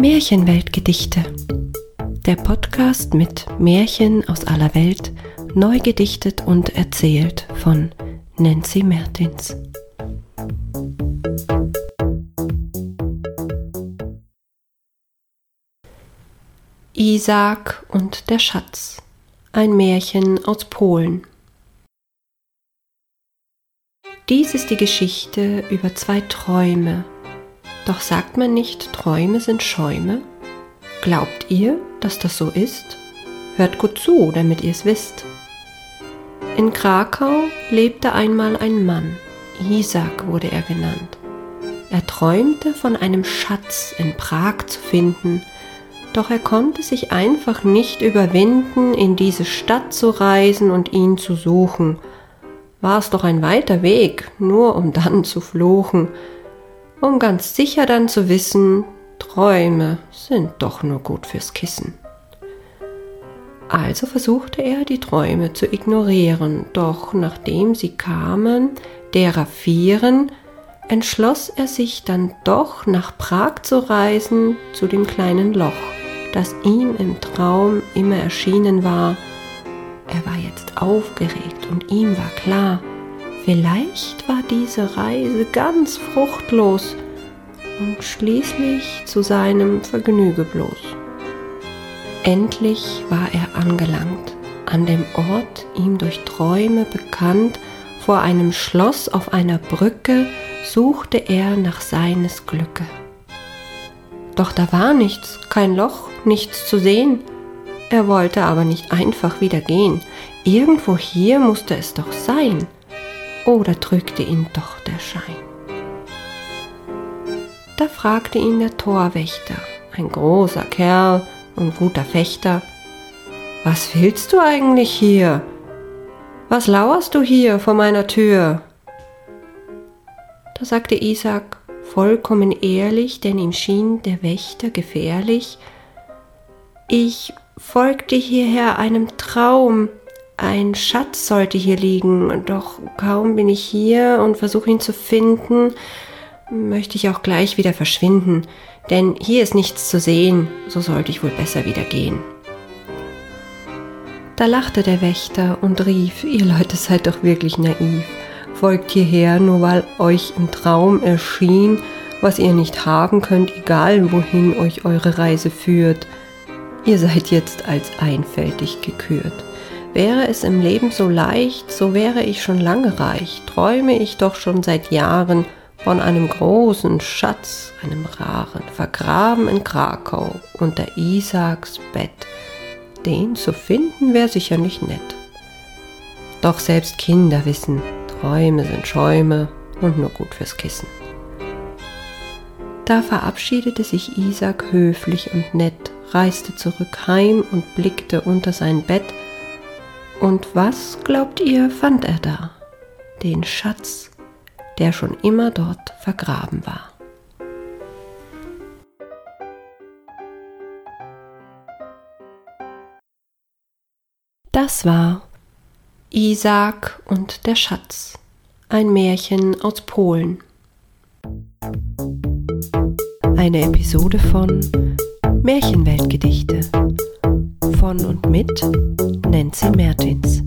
Märchenweltgedichte. Der Podcast mit Märchen aus aller Welt, neu gedichtet und erzählt von Nancy Mertins. Isaac und der Schatz. Ein Märchen aus Polen. Dies ist die Geschichte über zwei Träume. Doch sagt man nicht, Träume sind Schäume? Glaubt ihr, dass das so ist? Hört gut zu, damit ihr es wisst. In Krakau lebte einmal ein Mann, Isaac wurde er genannt. Er träumte von einem Schatz in Prag zu finden, doch er konnte sich einfach nicht überwinden, in diese Stadt zu reisen und ihn zu suchen, war es doch ein weiter Weg, nur um dann zu fluchen, um ganz sicher dann zu wissen, Träume sind doch nur gut fürs Kissen. Also versuchte er, die Träume zu ignorieren, doch nachdem sie kamen, derer vieren, entschloss er sich dann doch nach Prag zu reisen, zu dem kleinen Loch, das ihm im Traum immer erschienen war, er war jetzt aufgeregt und ihm war klar, vielleicht war diese Reise ganz fruchtlos und schließlich zu seinem Vergnüge bloß. Endlich war er angelangt, an dem Ort, ihm durch Träume bekannt, vor einem Schloss auf einer Brücke suchte er nach seines Glücke. Doch da war nichts, kein Loch, nichts zu sehen, er wollte aber nicht einfach wieder gehen. Irgendwo hier musste es doch sein. Oder drückte ihn doch der Schein? Da fragte ihn der Torwächter, ein großer Kerl und guter Fechter, was willst du eigentlich hier? Was lauerst du hier vor meiner Tür? Da sagte Isaac vollkommen ehrlich, denn ihm schien der Wächter gefährlich, ich folgte hierher einem Traum. Ein Schatz sollte hier liegen, doch kaum bin ich hier und versuche ihn zu finden, möchte ich auch gleich wieder verschwinden, denn hier ist nichts zu sehen, so sollte ich wohl besser wieder gehen. Da lachte der Wächter und rief, ihr Leute seid doch wirklich naiv, folgt hierher, nur weil euch im Traum erschien, was ihr nicht haben könnt, egal wohin euch eure Reise führt. Ihr seid jetzt als einfältig gekürt. Wäre es im Leben so leicht, so wäre ich schon lange reich, träume ich doch schon seit Jahren von einem großen Schatz, einem raren, vergraben in Krakau unter Isaaks Bett. Den zu finden wäre sicher nicht nett. Doch selbst Kinder wissen, Träume sind Schäume und nur gut fürs Kissen. Da verabschiedete sich Isaak höflich und nett reiste zurück heim und blickte unter sein Bett. Und was, glaubt ihr, fand er da? Den Schatz, der schon immer dort vergraben war. Das war Isaac und der Schatz, ein Märchen aus Polen. Eine Episode von Märchenweltgedichte von und mit Nancy Mertins.